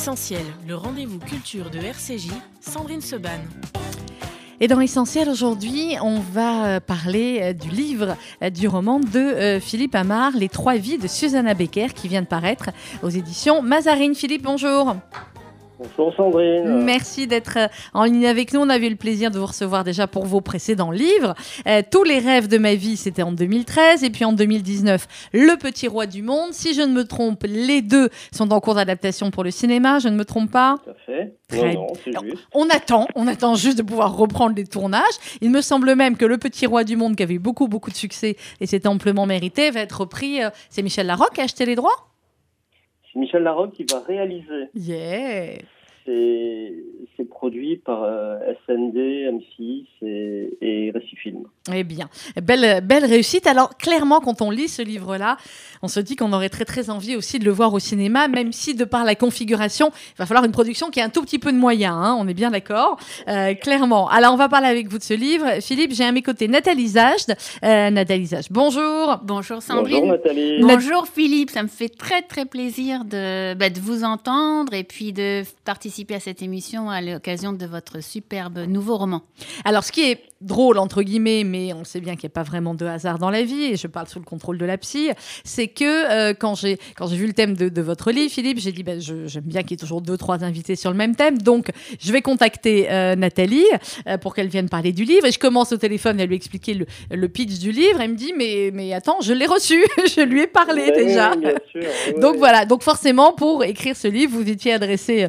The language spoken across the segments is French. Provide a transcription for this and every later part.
Essentiel, le rendez-vous culture de RCJ, Sandrine Seban. Et dans Essentiel aujourd'hui, on va euh, parler euh, du livre, euh, du roman de Philippe Amar, Les trois vies de Susanna Becker, qui vient de paraître aux éditions Mazarine. Philippe, bonjour. Bonjour Sandrine. Merci d'être euh, en ligne avec nous. On avait eu le plaisir de vous recevoir déjà pour vos précédents livres. Euh, Tous les rêves de ma vie, c'était en 2013. Et puis en 2019, Le Petit Roi du Monde. Si je ne me trompe, les deux sont en cours d'adaptation pour le cinéma. Je ne me trompe pas? Tout à fait. Non, non, c'est juste. On attend, on attend juste de pouvoir reprendre les tournages. Il me semble même que Le Petit Roi du Monde, qui avait eu beaucoup, beaucoup de succès et c'était amplement mérité, va être repris. euh, C'est Michel Larocque qui a acheté les droits? C'est Michel Larocque qui va réaliser. Yeah C'est produit par euh, SND, M6 et, et Récifilm. Eh bien, belle, belle réussite. Alors, clairement, quand on lit ce livre-là, on se dit qu'on aurait très, très envie aussi de le voir au cinéma, même si, de par la configuration, il va falloir une production qui a un tout petit peu de moyens, hein, on est bien d'accord, Euh, clairement. Alors, on va parler avec vous de ce livre. Philippe, j'ai à mes côtés Nathalie Zajde. Euh, Nathalie Zajde, bonjour. Bonjour Sandrine. Bonjour Nathalie. Bonjour Philippe, ça me fait très très plaisir de, bah, de vous entendre et puis de participer à cette émission à l'occasion de votre superbe nouveau roman. Alors, ce qui est drôle, entre guillemets, mais on sait bien qu'il n'y a pas vraiment de hasard dans la vie, et je parle sous le contrôle de la psy, c'est que euh, quand j'ai quand j'ai vu le thème de, de votre livre, Philippe, j'ai dit, ben, j'aime bien qu'il y ait toujours deux, trois invités sur le même thème, donc je vais contacter euh, Nathalie euh, pour qu'elle vienne parler du livre, et je commence au téléphone à lui expliquer le, le pitch du livre, elle me dit, mais, mais attends, je l'ai reçu, je lui ai parlé déjà. oui, sûr. Donc voilà, donc forcément pour écrire ce livre, vous étiez adressé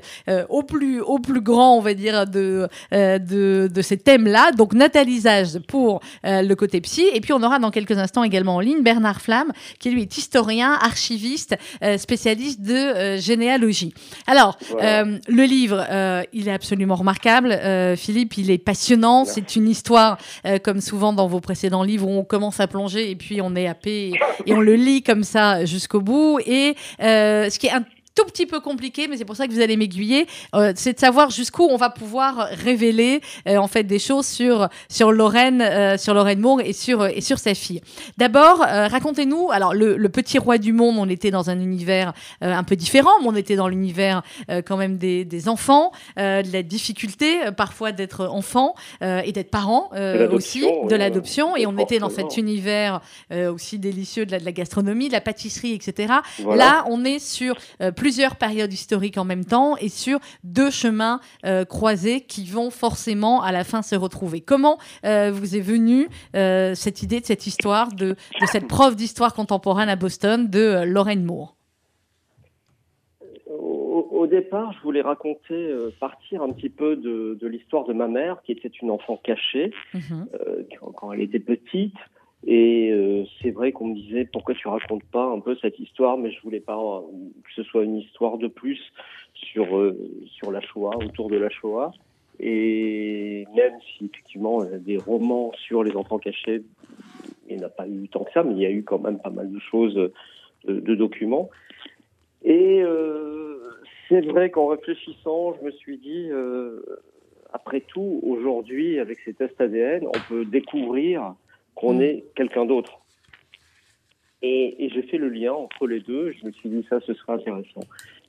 au plus au plus grand, on va dire de de, de ces thèmes-là. Donc Nathalie Pour euh, le côté psy, et puis on aura dans quelques instants également en ligne Bernard Flamme, qui lui est historien, archiviste, euh, spécialiste de euh, généalogie. Alors Voilà. le livre, il est absolument remarquable. Philippe, il est passionnant. C'est une histoire, comme souvent dans vos précédents livres, où on commence à plonger et puis on est happé et, et on le lit comme ça jusqu'au bout. Et ce qui est tout petit peu compliqué, mais c'est pour ça que vous allez m'aiguiller, euh, c'est de savoir jusqu'où on va pouvoir révéler euh, en fait des choses sur sur Lorraine, euh, sur Lorraine Moore et sur et sur sa fille. D'abord, racontez-nous. Alors le, le petit roi du monde, on était dans un univers un peu différent, mais on était dans l'univers quand même des, des enfants, de la difficulté parfois d'être enfant et d'être parent aussi, de l'adoption. Et on était dans cet univers aussi délicieux de la, de la gastronomie, de la pâtisserie, etc. Voilà. Là, on est sur plusieurs périodes historiques en même temps et sur deux chemins euh, croisés qui vont forcément à la fin se retrouver. Comment euh, vous est venue euh, cette idée de cette histoire, de, de cette prof d'histoire contemporaine à Boston de Lorraine Moore? Au, au départ, je voulais raconter, partir un petit peu de, de l'histoire de ma mère, qui était une enfant cachée Mhm. quand elle était petite. Et euh, c'est vrai qu'on me disait pourquoi tu racontes pas un peu cette histoire, mais je voulais pas euh, que ce soit une histoire de plus sur euh, sur la Shoah, autour de la Shoah. Et même si effectivement il y a des romans sur les enfants cachés, il n'y en a pas eu tant que ça, mais il y a eu quand même pas mal de choses, de, documents. Et c'est vrai qu'en réfléchissant, je me suis dit, après tout, aujourd'hui, avec ces tests ADN, on peut découvrir qu'on Mm. est quelqu'un d'autre. Et, et j'ai fait le lien entre les deux. Je me suis dit, ça, ce serait intéressant.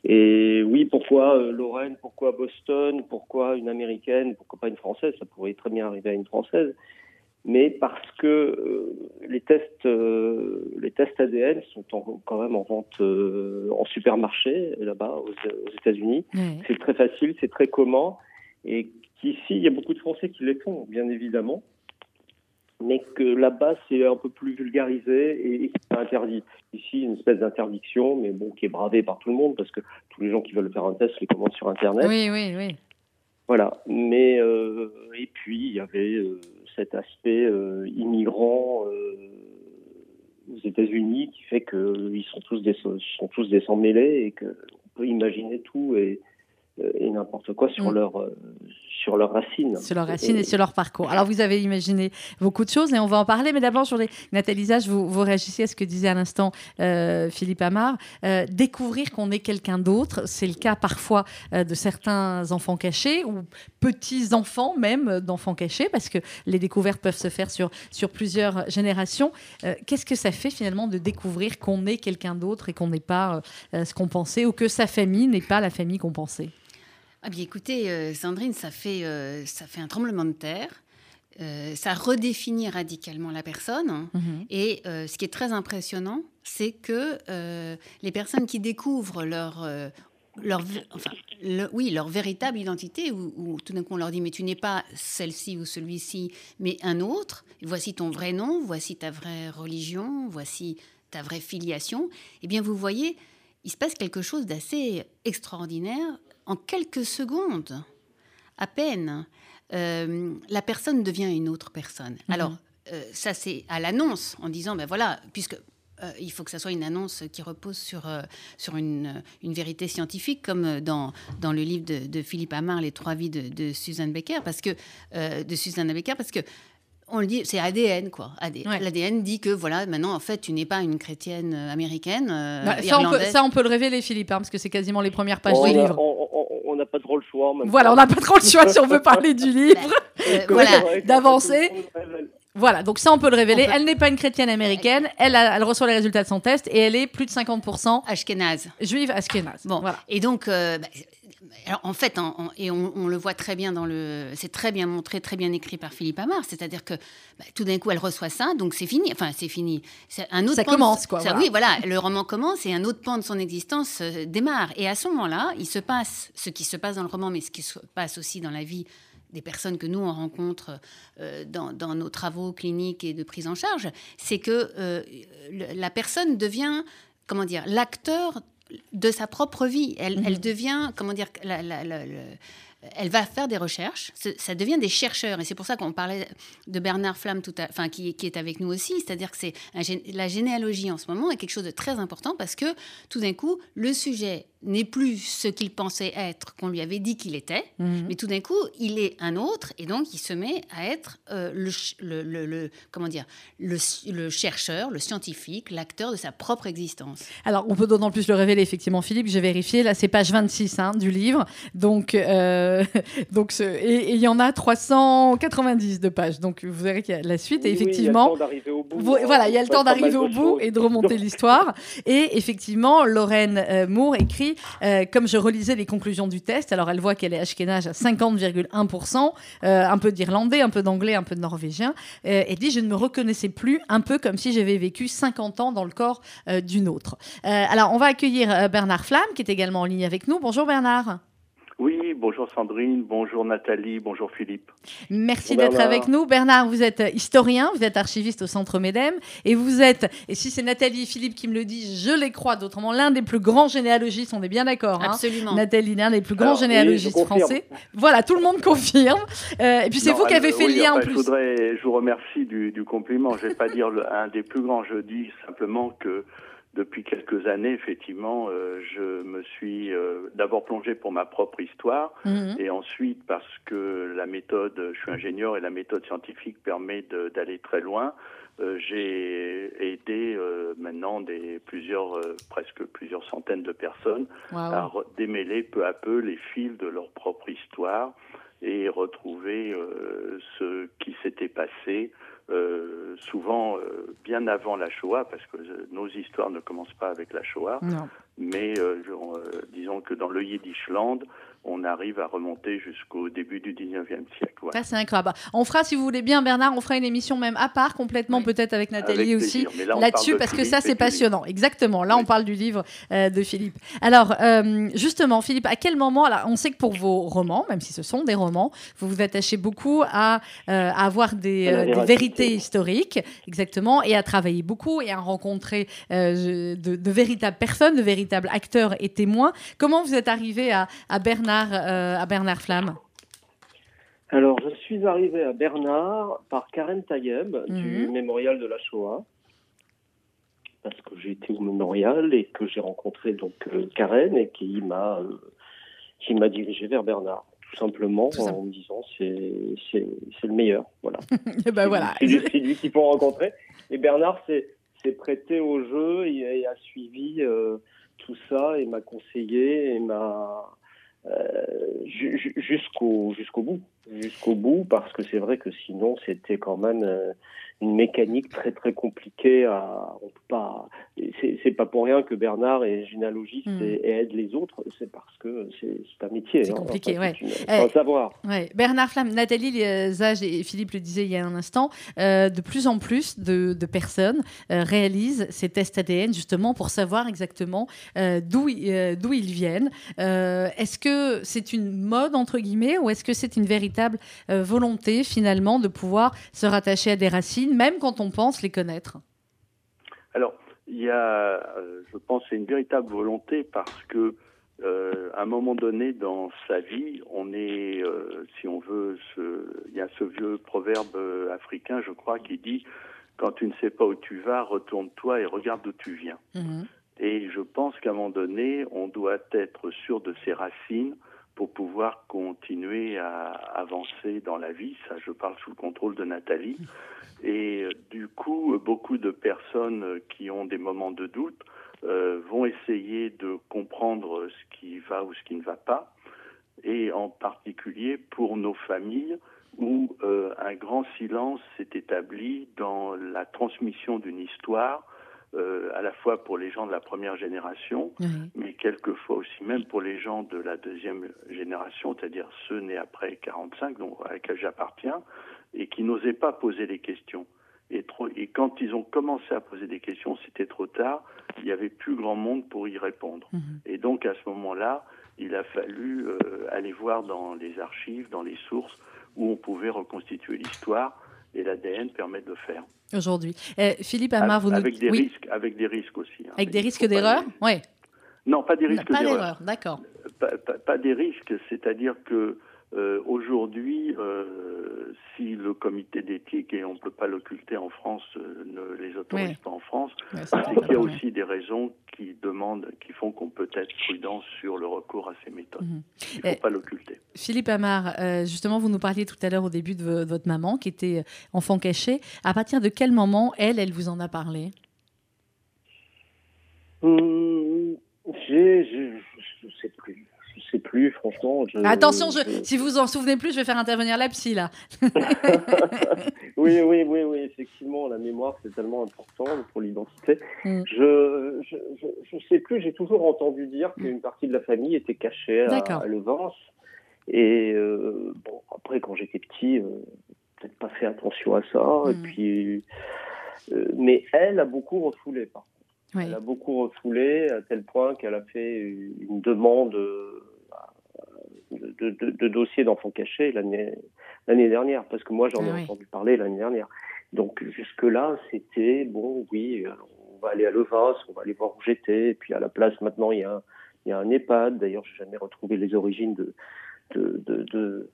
Et oui, pourquoi euh, Lorraine Pourquoi Boston Pourquoi une américaine Pourquoi pas une française? Ça pourrait très bien arriver à une française. Mais parce que euh, les tests, euh, les tests ADN sont en- quand même en vente en supermarché là-bas aux, aux États-Unis. C'est très facile, c'est très commun. Et qu'ici, il y a beaucoup de Français qui les font, bien évidemment. Mais que là-bas, c'est un peu plus vulgarisé et, interdit. Ici, une espèce d'interdiction, mais bon, qui est bravée par tout le monde parce que tous les gens qui veulent faire un test les commandent sur Internet. Oui, oui, oui. Voilà. Mais euh, et puis il y avait euh, cet aspect euh, immigrant euh, aux États-Unis qui fait que ils sont tous des sont tous des sans mêlés et que on peut imaginer tout et, et n'importe quoi sur Mm. leur euh, sur leurs racines. Sur leurs racines et, sur leur parcours. Alors, vous avez imaginé beaucoup de choses et on va en parler. Mais d'abord, je voulais, Nathalie Zage, vous, vous réagissez à ce que disait à l'instant euh, Philippe Amar. Euh, découvrir qu'on est quelqu'un d'autre, c'est le cas parfois euh, de certains enfants cachés ou petits-enfants même d'enfants cachés, parce que les découvertes peuvent se faire sur, sur plusieurs générations. Qu'est-ce que ça fait finalement de découvrir qu'on est quelqu'un d'autre et qu'on n'est pas ce qu'on pensait ou que sa famille n'est pas la famille qu'on pensait? Ah bien, écoutez, euh, Sandrine, ça fait, euh, ça fait un tremblement de terre. Euh, ça redéfinit radicalement la personne. Mhm. Et ce qui est très impressionnant, c'est que les personnes qui découvrent leur, leur, enfin, oui, leur véritable identité, où, tout d'un coup on leur dit mais tu n'es pas celle-ci ou celui-ci, mais un autre. Voici ton vrai nom, voici ta vraie religion, voici ta vraie filiation. Eh bien, vous voyez, il se passe quelque chose d'assez extraordinaire en quelques secondes, à peine, euh, la personne devient une autre personne. Mhm. Alors, euh, ça, c'est à l'annonce, en disant, ben voilà, puisque euh, il faut que ça soit une annonce qui repose sur, sur une, une, vérité scientifique, comme dans, dans le livre de, Philippe Amar, Les trois vies de, de Suzanne Becker, parce que, de Suzanne Becker, parce que on le dit, c'est ADN, quoi. L'ADN dit que, voilà, maintenant, en fait, tu n'es pas une chrétienne américaine. Bah, ça, on peut, ça, on peut, le révéler, Philippe, hein, parce que c'est quasiment les premières pages du livre on n'a pas trop le choix. voilà, on n'a pas trop le choix si on veut parler du livre. Euh, voilà, d'avancer. Voilà, donc ça on peut le révéler. Elle n'est pas une chrétienne américaine, elle, elle, reçoit les résultats de son test et elle est plus de 50% ashkénaze. Juive ashkénaze. Bon, voilà. Et donc, euh, bah, alors, en fait, et on, le voit très bien dans le. C'est très bien montré, très bien écrit par Philippe Amar. C'est-à-dire que bah, tout d'un coup, elle reçoit ça, donc c'est fini. Enfin, c'est fini. Un autre ça commence, quoi. Oui, voilà. Le roman commence et un autre pan de son existence euh, démarre. Et à ce moment-là, il se passe ce qui se passe dans le roman, mais ce qui se passe aussi dans la vie des personnes que nous on rencontre euh, dans, nos travaux cliniques et de prise en charge, c'est que euh, la personne devient, comment dire, l'acteur de sa propre vie. Elle, mhm. devient, comment dire, elle va faire des recherches, ça devient des chercheurs. Et c'est pour ça qu'on parlait de Bernard Flamme, tout enfin, qui, qui, est avec nous aussi. C'est-à-dire que c'est la généalogie en ce moment est quelque chose de très important parce que tout d'un coup, le sujet n'est plus ce qu'il pensait être, qu'on lui avait dit qu'il était, mhm. mais tout d'un coup, il est un autre, et donc il se met à être euh, le, le, comment dire, le, chercheur, le scientifique, l'acteur de sa propre existence. Alors, on peut d'autant plus le révéler, effectivement, Philippe, j'ai vérifié, là c'est page 26 hein, du livre, donc, euh, donc et il y en a 390 de pages, donc vous verrez qu'il y a la suite, et effectivement, voilà, il y a le temps d'arriver au bout et de remonter l'histoire, et effectivement, Lorraine euh, Moore écrit euh, comme je relisais les conclusions du test, alors elle voit qu'elle est ashkénaze à 50,1%, euh, un peu d'irlandais, un peu d'anglais, un peu de norvégien. Euh, elle dit Je ne me reconnaissais plus, un peu comme si j'avais vécu 50 ans dans le corps d'une autre. alors, on va accueillir Bernard Flamme, qui est également en ligne avec nous. Bonjour Bernard. Oui, bonjour Sandrine, bonjour Nathalie, bonjour Philippe. Merci d'être avec nous. Bernard, vous êtes historien, vous êtes archiviste au Centre Médem et vous êtes, et si c'est Nathalie et Philippe qui me le disent, je les crois d'autrement, l'un des plus grands généalogistes, on est bien d'accord. Hein Absolument. Nathalie, l'un des plus grands généalogistes français. Voilà, tout le monde confirme. Euh, et puis c'est vous qui avez fait le lien en plus. Je, voudrais, je vous remercie du, compliment. Je ne vais pas dire un des plus grands, je dis simplement que depuis quelques années, effectivement, euh, je me suis euh, d'abord plongé pour ma propre histoire mhm. et ensuite parce que la méthode, je suis ingénieur et la méthode scientifique permet d'aller très loin. Euh, j'ai aidé maintenant des plusieurs, presque plusieurs centaines de personnes à démêler peu à peu les fils de leur propre histoire et retrouver ce qui s'était passé euh, souvent euh, bien avant la Shoah, parce que euh, nos histoires ne commencent pas avec la Shoah, mais disons que dans le Yiddishland, on arrive à remonter jusqu'au début du 19e siècle. Ça, c'est incroyable. On fera, si vous voulez bien, Bernard, on fera une émission même à part, complètement, peut-être avec Nathalie aussi, là-dessus, parce que ça, c'est passionnant. Exactement. Là, on parle du livre euh, de Philippe. Alors, euh, justement, Philippe, à quel moment, là, on sait que pour vos romans, même si ce sont des romans, vous vous attachez beaucoup à, euh, avoir des, des, vérités historiques, exactement, et à travailler beaucoup et à rencontrer de, de, véritables personnes, de véritables acteurs et témoins. Comment vous êtes arrivé à, à Bernard euh, à Bernard Flamme Alors, je suis arrivé à Bernard par Karen Tayeb du mhm. Mémorial de la Shoah. Parce que j'ai été au mémorial et que j'ai rencontré donc euh, Karen et qui m'a euh, qui m'a dirigé vers Bernard, tout tout simplement, en me disant c'est le meilleur. Voilà. ben voilà. C'est lui, qu'il faut rencontrer. Et Bernard s'est prêté au jeu et, a suivi euh, tout ça et m'a conseillé et m'a jusqu'au jusqu'au bout. Jusqu'au bout parce que c'est vrai que sinon c'était quand même euh, une mécanique très très compliquée à on peut pas c'est pas pour rien que Bernard est généalogiste hmm. et, aide les autres. C'est parce que c'est un métier c'est hein, compliqué ouais. un savoir. ouais. Bernard Flamme Nathalie Zage et Philippe le disaient il y a un instant euh, de plus en plus de, de personnes euh, réalisent ces tests ADN justement pour savoir exactement d'où d'où ils viennent. Est-ce que c'est une mode entre guillemets ou est-ce que c'est une véritable euh, volonté finalement de pouvoir se rattacher à des racines, même quand on pense les connaître Alors, il y a, euh, je pense, une véritable volonté parce que euh, à un moment donné dans sa vie, on est, si on veut, il y a ce vieux proverbe africain, je crois, qui dit quand tu ne sais pas où tu vas, retourne-toi et regarde d'où tu viens. Mhm. Et je pense qu'à un moment donné, on doit être sûr de ses racines, pour pouvoir continuer à avancer dans la vie. Ça, je parle sous le contrôle de Nathalie. Et euh, du coup, beaucoup de personnes qui ont des moments de doute euh, vont essayer de comprendre ce qui va ou ce qui ne va pas. Et en particulier pour nos familles où euh, un grand silence s'est établi dans la transmission d'une histoire euh, à la fois pour les gens de la première génération, mais quelquefois aussi même pour les gens de la deuxième génération, c'est-à-dire ceux nés après 45, donc à laquelle j'appartiens, et qui n'osaient pas poser les questions. Et, trop, et quand ils ont commencé à poser des questions, c'était trop tard, il n'y avait plus grand monde pour y répondre. Mhm. Et donc à ce moment-là, il a fallu euh, aller voir dans les archives, dans les sources, où on pouvait reconstituer l'histoire et l'ADN permet de le faire. Aujourd'hui. Eh, Philippe Amar, vous avec des risques, Avec des risques aussi. Hein. Avec des risques d'erreur? Oui. Non, pas des risques d'erreur. Pas d'erreur, d'accord. pas, des risques, c'est-à-dire que euh, aujourd'hui, euh, si le comité d'éthique, et on ne peut pas l'occulter en France, euh, ne les autorise pas en France, c'est qu'il y a aussi des raisons qui demandent, qui font qu'on peut être prudent sur le recours à ces méthodes. Mhm. Il ne faut pas l'occulter. Philippe Amar, justement, vous nous parliez tout à l'heure au début de, votre maman qui était enfant caché. À partir de quel moment, elle, elle vous en a parlé? Hum, Je ne sais plus sais plus, franchement. Attention, je, si vous en souvenez plus, je vais faire intervenir la psy là. oui, oui, oui, oui, effectivement, la mémoire c'est tellement important pour l'identité. Mm. Je, je, je, sais plus, j'ai toujours entendu dire qu'une partie de la famille était cachée à, à Levance. Et euh, bon, après, quand j'étais petit, euh, peut-être pas fait attention à ça. Et mm. puis, euh, mais elle a beaucoup refoulé, par elle a beaucoup refoulé à tel point qu'elle a fait une demande de, de, de dossier d'enfants cachés l'année dernière, parce que moi j'en ai ah entendu parler l'année dernière. Donc jusque-là, c'était bon, oui, on va aller à Levas, on va aller voir où j'étais, et puis à la place maintenant il y a un, il y a un EHPAD. D'ailleurs, j'ai jamais retrouvé les origines de, de, de,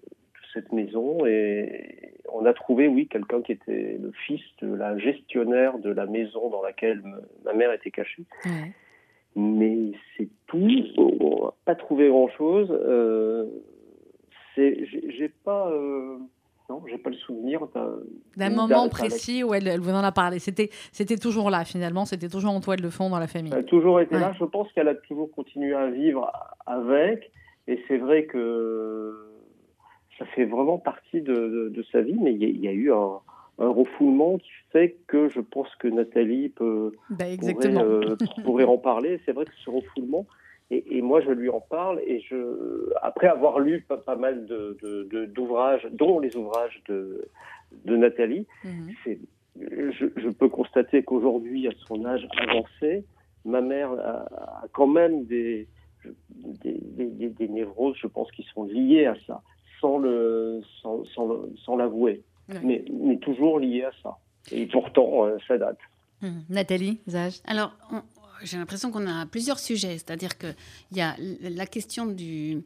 cette maison et on a trouvé, oui, quelqu'un qui était le fils de la gestionnaire de la maison dans laquelle ma mère était cachée. Mais c'est tout. On n'a pas trouvé grand-chose. Euh, j'ai pas. Euh, non, j'ai pas le souvenir d'un moment précis où elle, vous en a parlé. C'était, c'était toujours là finalement. C'était toujours en toile de fond dans la famille. Elle a toujours été là. Je pense qu'elle a toujours continué à vivre avec. Et c'est vrai que ça fait vraiment partie de, sa vie, mais il y, a eu un, refoulement qui fait que je pense que Nathalie peut, bah, euh, pourrait, en parler. C'est vrai que ce refoulement, et, moi je lui en parle, et je, après avoir lu pas, mal d'ouvrages, de, dont les ouvrages de, Nathalie, mhm. je, peux constater qu'aujourd'hui, à son âge avancé, ma mère a, quand même des, des, des, névroses, je pense, qui sont liées à ça sans le sans, sans, mais, mais, toujours lié à ça. Et pourtant, euh, ça date. Hum, Nathalie, Zage. Alors, j'ai l'impression qu'on a plusieurs sujets, c'est-à-dire qu'il y a la question du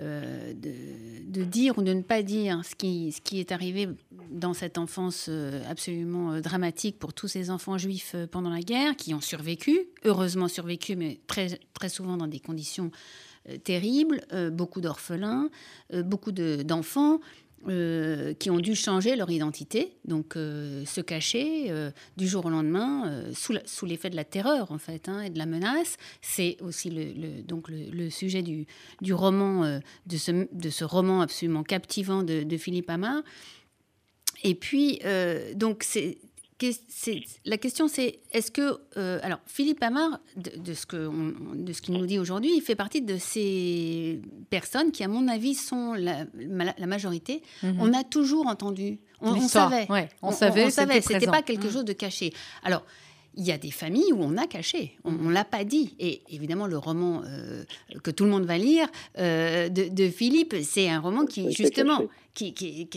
euh, de, dire ou de ne pas dire ce qui, ce qui est arrivé dans cette enfance euh, absolument dramatique pour tous ces enfants juifs pendant la guerre, qui ont survécu, heureusement survécu, mais très, très souvent dans des conditions terrible, beaucoup d'orphelins, beaucoup d'enfants. Qui ont dû changer leur identité, donc se cacher du jour au lendemain sous, l'effet de la terreur en fait hein, et de la menace. C'est aussi le, donc le, sujet du, du roman de, ce, de ce roman absolument captivant de, de Philippe Amar. Et puis donc c'est la question c'est est-ce que euh, alors Philippe Amar de, ce que de ce qu'il nous dit aujourd'hui il fait partie de ces personnes qui à mon avis sont la, majorité. Mhm. on a toujours entendu on, savait. on, savait on, savait c'était pas quelque mhm. chose de caché. Alors il y a des familles où on a caché, on ne l'a pas dit. Et évidemment, le roman euh, que tout le monde va lire euh, de, Philippe, c'est un roman qui, justement, qui,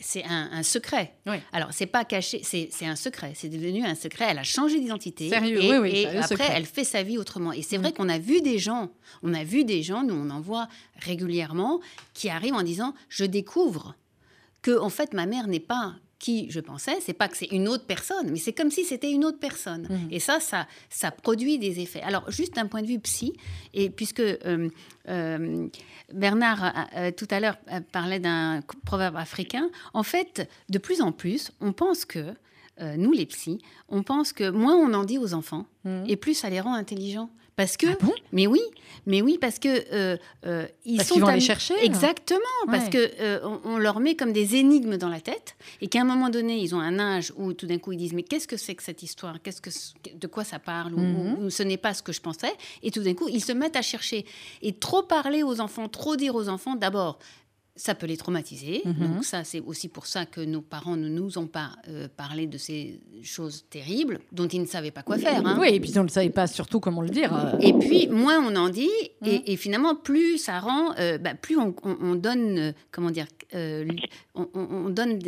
c'est un, secret. Alors, c'est pas caché, c'est un secret. C'est devenu un secret. Elle a changé d'identité. Sérieux, et, oui, et après, elle fait sa vie autrement. Et c'est vrai mm. qu'on a vu des gens, on a vu des gens, nous on en voit régulièrement, qui arrivent en disant, je découvre que en fait ma mère n'est pas qui je pensais, c'est pas que c'est une autre personne, mais c'est comme si c'était une autre personne. Mhm. Et ça, ça, ça produit des effets. Alors, juste d'un point de vue psy, et puisque euh, euh, Bernard euh, tout à l'heure parlait d'un proverbe africain, en fait, de plus en plus, on pense que nous les psys, on pense que moins on en dit aux enfants, mhm. et plus ça les rend intelligents. Parce que, ah mais oui, mais oui, parce que euh, euh, ils sont vont chercher. Exactement, parce que euh, on, leur met comme des énigmes dans la tête, et qu'à un moment donné, ils ont un âge où tout d'un coup ils disent mais qu'est-ce que c'est que cette histoire? Qu'est-ce que de quoi ça parle? Ou, mhm. ce n'est pas ce que je pensais Et tout d'un coup, ils se mettent à chercher et trop parler aux enfants, trop dire aux enfants. D'abord, ça peut les traumatiser. Mhm. Donc ça, c'est aussi pour ça que nos parents ne nous ont pas euh, parlé de ces choses terribles dont ils ne savaient pas quoi faire. Hein. Oui, et puis on ne savait pas surtout comment le dire. Euh. Et puis, moins on en dit, et, mhm. finalement, plus ça rend, euh, bah, plus on, donne, comment dire, on, donne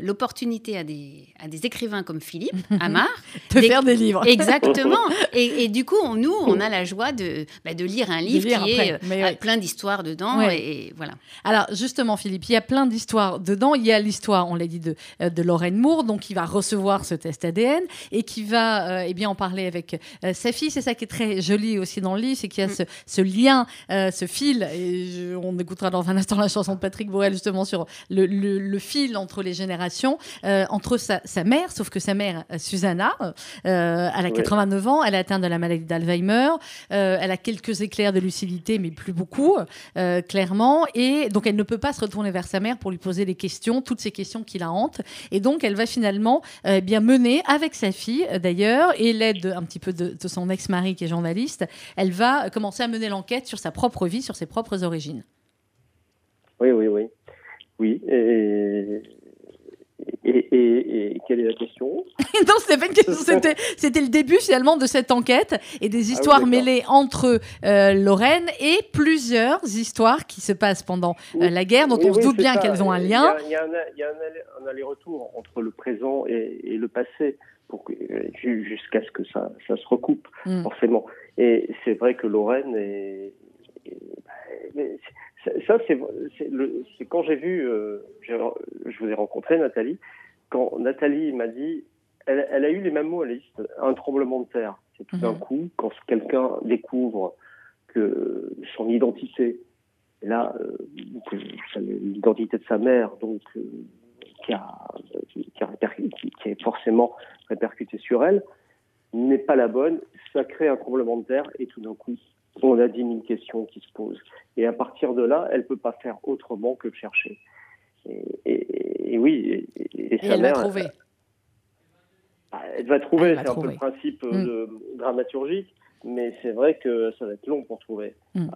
l'opportunité à des, à des écrivains comme Philippe Amar de faire des livres. Exactement. et, du coup, nous, on a la joie de, bah, de lire un livre qui est plein d'histoire dedans. Et, voilà. Alors, justement, Philippe, il y a plein d'histoires dedans. Il y a l'histoire, on l'a dit, de, euh, de Lorraine Moore, donc qui va recevoir ce test ADN et qui va euh, eh bien, en parler avec euh, sa fille. C'est ça qui est très joli aussi dans le livre, c'est qu'il y a mm. ce, lien, ce fil. Et on écoutera dans un instant la chanson de Patrick Borel, justement, sur le, fil entre les générations, entre sa, mère, sauf que sa mère, Susanna, elle a 89 ans, elle est atteinte de la maladie d'Alzheimer, elle a quelques éclairs de lucidité, mais plus beaucoup, clairement. Et donc, elle ne peut pas se retourner vers sa mère pour lui poser des questions, toutes ces questions qui la hantent. Et donc, elle va finalement euh, bien mener avec sa fille, euh, d'ailleurs, et l'aide un petit peu de, son ex-mari qui est journaliste, elle va commencer à mener l'enquête sur sa propre vie, sur ses propres origines. Oui, oui, oui. Oui, et, quelle est la question Non, c'était pas une question. C'était, le début finalement de cette enquête et des ah histoires mêlées entre euh, Lorraine et plusieurs histoires qui se passent pendant euh, la guerre, dont on se doute bien qu'elles ont un lien. Il y a, un, aller-retour entre le présent et, le passé pour jusqu'à ce que ça, ça se recoupe, hmm. forcément. Et c'est vrai que Lorraine est. Bah, ça, c'est quand j'ai vu, euh, je vous ai rencontré Nathalie, quand Nathalie m'a dit, elle, elle, a eu les mêmes mots, Alice, un tremblement de terre. C'est tout d'un mhm. coup, quand quelqu'un découvre que son identité, là, euh, l'identité de sa mère, donc, euh, qui, a, qui, qui, est forcément répercutée sur elle, n'est pas la bonne, ça crée un tremblement de terre et tout d'un coup, on a 10 000 questions qui se posent. Et à partir de là, elle ne peut pas faire autrement que chercher. Et, oui, et, sa elle mère, va trouver. Bah, elle va trouver, c'est un peu le principe mm. de, dramaturgique mais c'est vrai que ça va être long pour trouver. Hmm.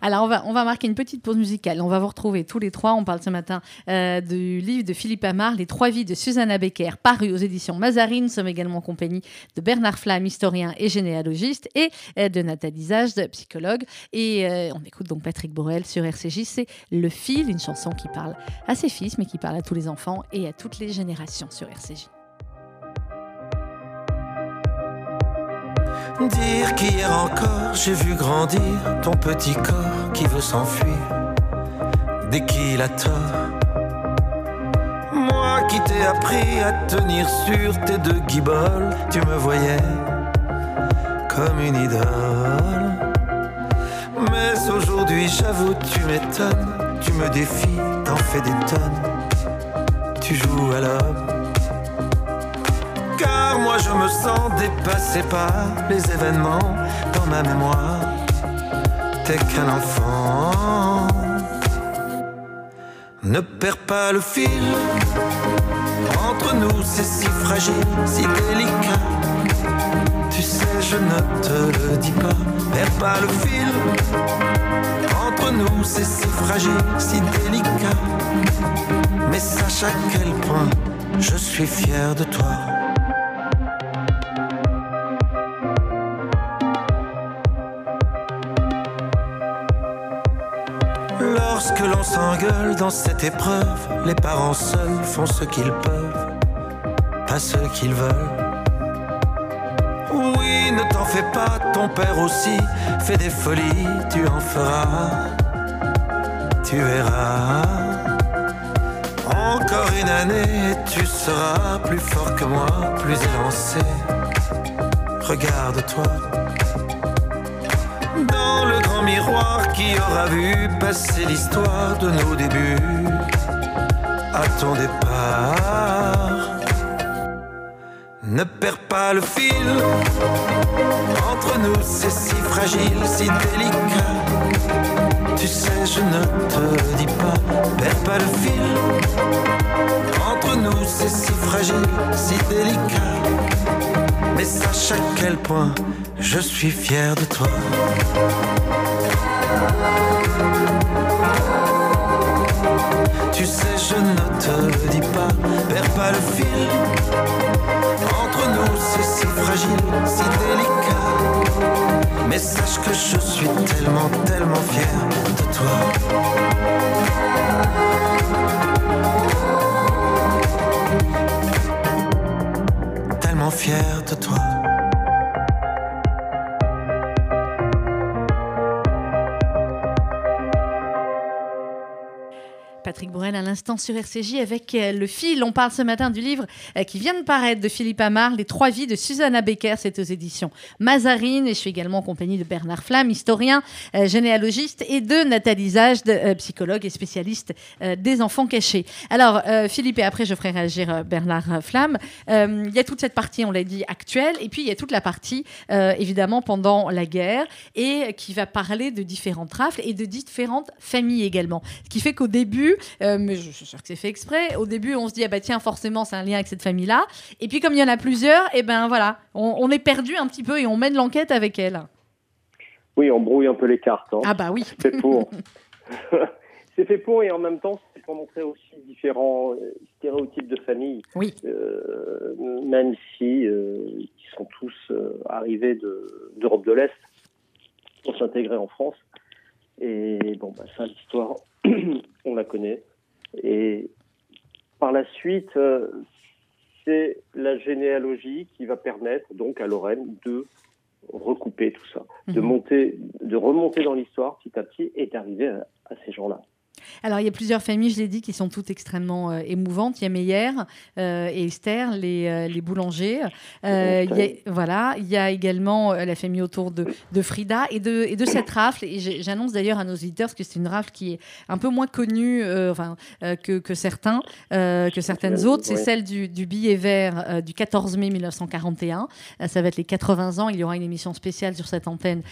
Alors, on va, on va marquer une petite pause musicale. On va vous retrouver tous les trois. On parle ce matin euh, du livre de Philippe Amar, Les trois vies de Susanna Becker, paru aux éditions Mazarine. Nous sommes également en compagnie de Bernard Flamme, historien et généalogiste, et euh, de Nathalie Zage, psychologue. Et euh, on écoute donc Patrick Borel sur RCJ. C'est Le fil, une chanson qui parle à ses fils, mais qui parle à tous les enfants et à toutes les générations sur RCJ. Dire qu'hier encore j'ai vu grandir ton petit corps qui veut s'enfuir dès qu'il a tort. Moi qui t'ai appris à tenir sur tes deux guiboles, tu me voyais comme une idole. Mais aujourd'hui, j'avoue, tu m'étonnes. Tu me défies, t'en fais des tonnes. Tu joues à l'homme. Je me sens dépassé par les événements dans ma mémoire. T'es qu'un enfant. Ne perds pas le fil. Entre nous, c'est si fragile, si délicat. Tu sais, je ne te le dis pas. Perds pas le fil. Entre nous, c'est si fragile, si délicat. Mais sache à quel point je suis fier de toi. Lorsque l'on s'engueule dans cette épreuve, les parents seuls font ce qu'ils peuvent, pas ce qu'ils veulent. Oui, ne t'en fais pas, ton père aussi fait des folies, tu en feras, tu verras. Encore une année tu seras plus fort que moi, plus élancé. Regarde-toi miroir qui aura vu passer l'histoire de nos débuts à ton départ. Ne perds pas le fil, entre nous c'est si fragile, si délicat. Tu sais, je ne te dis pas, perds pas le fil. Entre nous c'est si fragile, si délicat. Mais sache à quel point je suis fier de toi. Tu sais, je ne te dis pas, perds pas le fil. Entre nous, c'est si fragile, si délicat. Mais sache que je suis tellement, tellement fier de toi. Tellement fier de toi. Patrick Borel à l'instant sur RCJ avec euh, le fil. On parle ce matin du livre euh, qui vient de paraître de Philippe Amar, Les trois vies de Susanna Becker. C'est aux éditions Mazarine. Et je suis également en compagnie de Bernard Flamme, historien, euh, généalogiste, et de Nathalie Zage, de, psychologue et spécialiste des enfants cachés. Alors, Philippe, et après je ferai réagir Bernard Flamme. Il y a toute cette partie, on l'a dit, actuelle, et puis il y a toute la partie, évidemment, pendant la guerre, et qui va parler de différentes rafles et de différentes familles également. Ce qui fait qu'au début, mais je suis sûre que c'est fait exprès. Au début, on se dit, ah bah tiens, forcément, c'est un lien avec cette famille-là. Et puis, comme il y en a plusieurs, et eh ben voilà, on, on est perdu un petit peu et on mène l'enquête avec elle. Oui, on brouille un peu les cartes. Hein. Ah bah oui. C'est fait pour. c'est fait pour et en même temps, c'est pour montrer aussi différents euh, stéréotypes de famille. Oui. Euh, même si euh, ils sont tous arrivés d'Europe de, de l'Est pour s'intégrer en France. Et bon, bah, ça, l'histoire, on la connaît. Et par la suite, euh, c'est la généalogie qui va permettre donc à Lorraine de recouper tout ça, de Mhm. monter, de remonter dans l'histoire petit à petit et d'arriver à, à ces gens-là. Alors, il y a plusieurs familles, je l'ai dit, qui sont toutes extrêmement euh, émouvantes. Il y a Meyer euh, et Esther, les, euh, les boulangers. Euh, il y a, voilà, il y a également la famille autour de, de Frida et de, et de cette rafle. Et j'annonce d'ailleurs à nos auditeurs parce que c'est une rafle qui est un peu moins connue enfin, que, que certains, que certaines autres. C'est celle du, du billet vert du 14 mai 1941. Euh, ça va être les 80 ans. Il y aura une émission spéciale sur cette antenne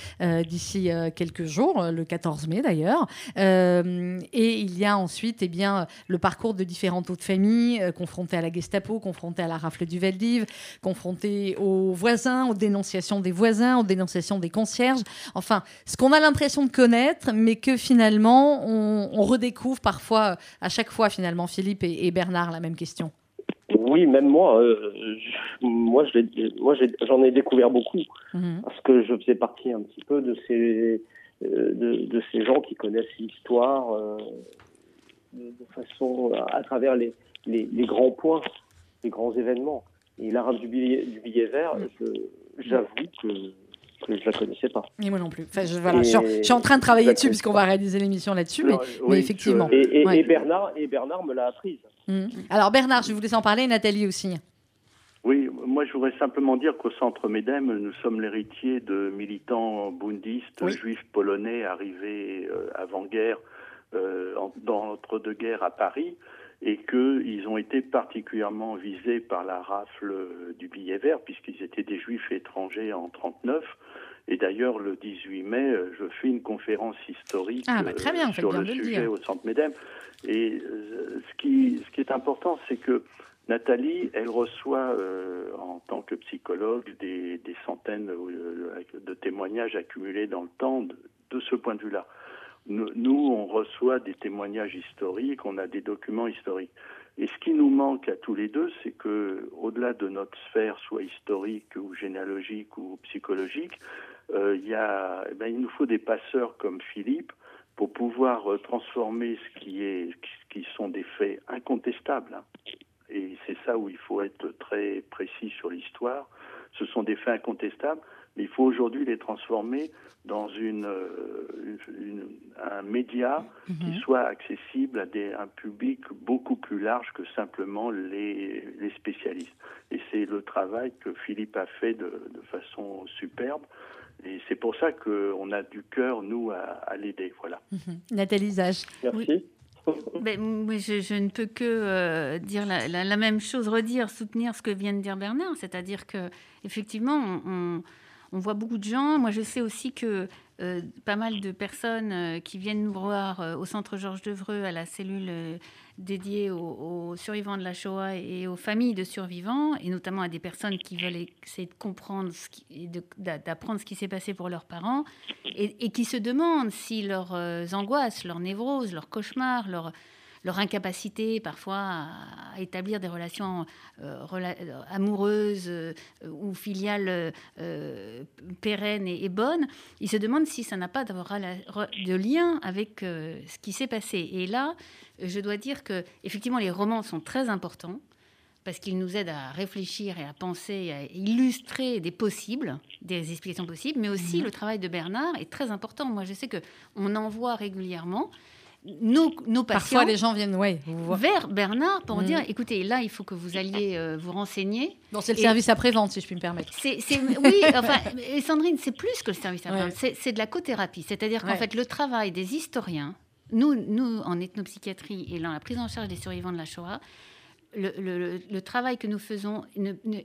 d'ici quelques jours, le 14 mai d'ailleurs. Euh, et il y a ensuite eh bien, le parcours de différentes autres familles, euh, confrontées à la Gestapo, confrontées à la rafle du Veldiv, confrontées aux voisins, aux dénonciations des voisins, aux dénonciations des concierges. Enfin, ce qu'on a l'impression de connaître, mais que finalement, on, on redécouvre parfois, à chaque fois finalement, Philippe et, et Bernard, la même question. Oui, même moi, euh, je- moi, je j'en ai découvert beaucoup Mhm. parce que je faisais partie un petit peu de ces euh, de, de ces gens qui connaissent l'histoire euh, de, de façon à, travers les, les, les grands points, les grands événements. Et la rame du billet, du billet vert, je- j'avoue que que je la connaissais pas. Et moi non plus. Enfin, je, voilà, Et- je, suis en, je suis en train de travailler dessus puisqu'on va réaliser l'émission là-dessus, mais, effectivement. et, et- Ouais. et Bernard et Bernard me l'a apprise. Mhm. Alors Bernard, je vais vous laisser en parler, et Nathalie aussi. Oui, moi, je voudrais simplement dire qu'au Centre Médem, nous sommes l'héritier de militants bundistes juifs polonais arrivés avant-guerre, dans l'entre-deux-guerres à Paris, et qu'ils ont été particulièrement visés par la rafle du billet vert, puisqu'ils étaient des juifs étrangers en 1939. Et d'ailleurs, le 18 mai, euh, je fais une conférence historique ah, bah, très bien, euh, sur le sujet au Centre Médem. Et euh, ce, qui, ce qui est important, c'est que Nathalie, elle reçoit en tant que psychologue des, centaines de témoignages accumulés dans le temps de, ce point de vue-là. Nous, on reçoit des témoignages historiques, on a des documents historiques. Et ce qui nous manque à tous les deux, c'est que, au-delà de notre sphère, soit historique ou généalogique ou psychologique, euh, il, y a, eh ben, il nous faut des passeurs comme Philippe pour pouvoir euh, transformer ce qui, est, ce qui sont des faits incontestables. Hein. Et c'est ça où il faut être très précis sur l'histoire. Ce sont des faits incontestables, mais il faut aujourd'hui les transformer dans une, euh, un média qui mhm. soit accessible à des, un public beaucoup plus large que simplement les, les spécialistes. Et c'est le travail que Philippe a fait de, de façon superbe. Et c'est pour ça qu'on a du cœur, nous, à, l'aider. Voilà. Mhm. Nathalie Zage. Merci. Ben, je, ne peux que euh, dire la, même chose, redire, soutenir ce que vient de dire Bernard, c'est-à-dire que effectivement, on, on, voit beaucoup de gens. Moi, je sais aussi que euh, pas mal de personnes euh, qui viennent nous voir au centre Georges Devreux, à la cellule dédié aux, survivants de la Shoah et aux familles de survivants, et notamment à des personnes qui veulent essayer de comprendre et d'apprendre ce qui s'est passé pour leurs parents, et, qui se demandent si leurs euh, angoisses, leurs névroses, leurs cauchemars, leurs leur incapacité parfois à, établir des relations euh, amoureuses euh, ou filiales euh, pérennes et, bonnes, ils se demandent si ça n'a pas de lien avec ce qui s'est passé. Et là, je dois dire que effectivement les romans sont très importants parce qu'ils nous aident à réfléchir et à penser, à illustrer des possibles, des explications possibles, mais aussi mhm. le travail de Bernard est très important. Moi, je sais que on en voit régulièrement nos, patients. Parfois, les gens viennent ouais, vers Bernard pour mm. dire écoutez, là, il faut que vous alliez euh, vous renseigner. Bon, c'est le service après-vente, si je puis me permettre. C'est, oui, enfin, Sandrine, c'est plus que le service après-vente, c'est, de la cothérapie. C'est-à-dire qu'en fait, le travail des historiens, nous, nous, en ethnopsychiatrie et dans la prise en charge des survivants de la Shoah, le, travail que nous faisons ne, ne,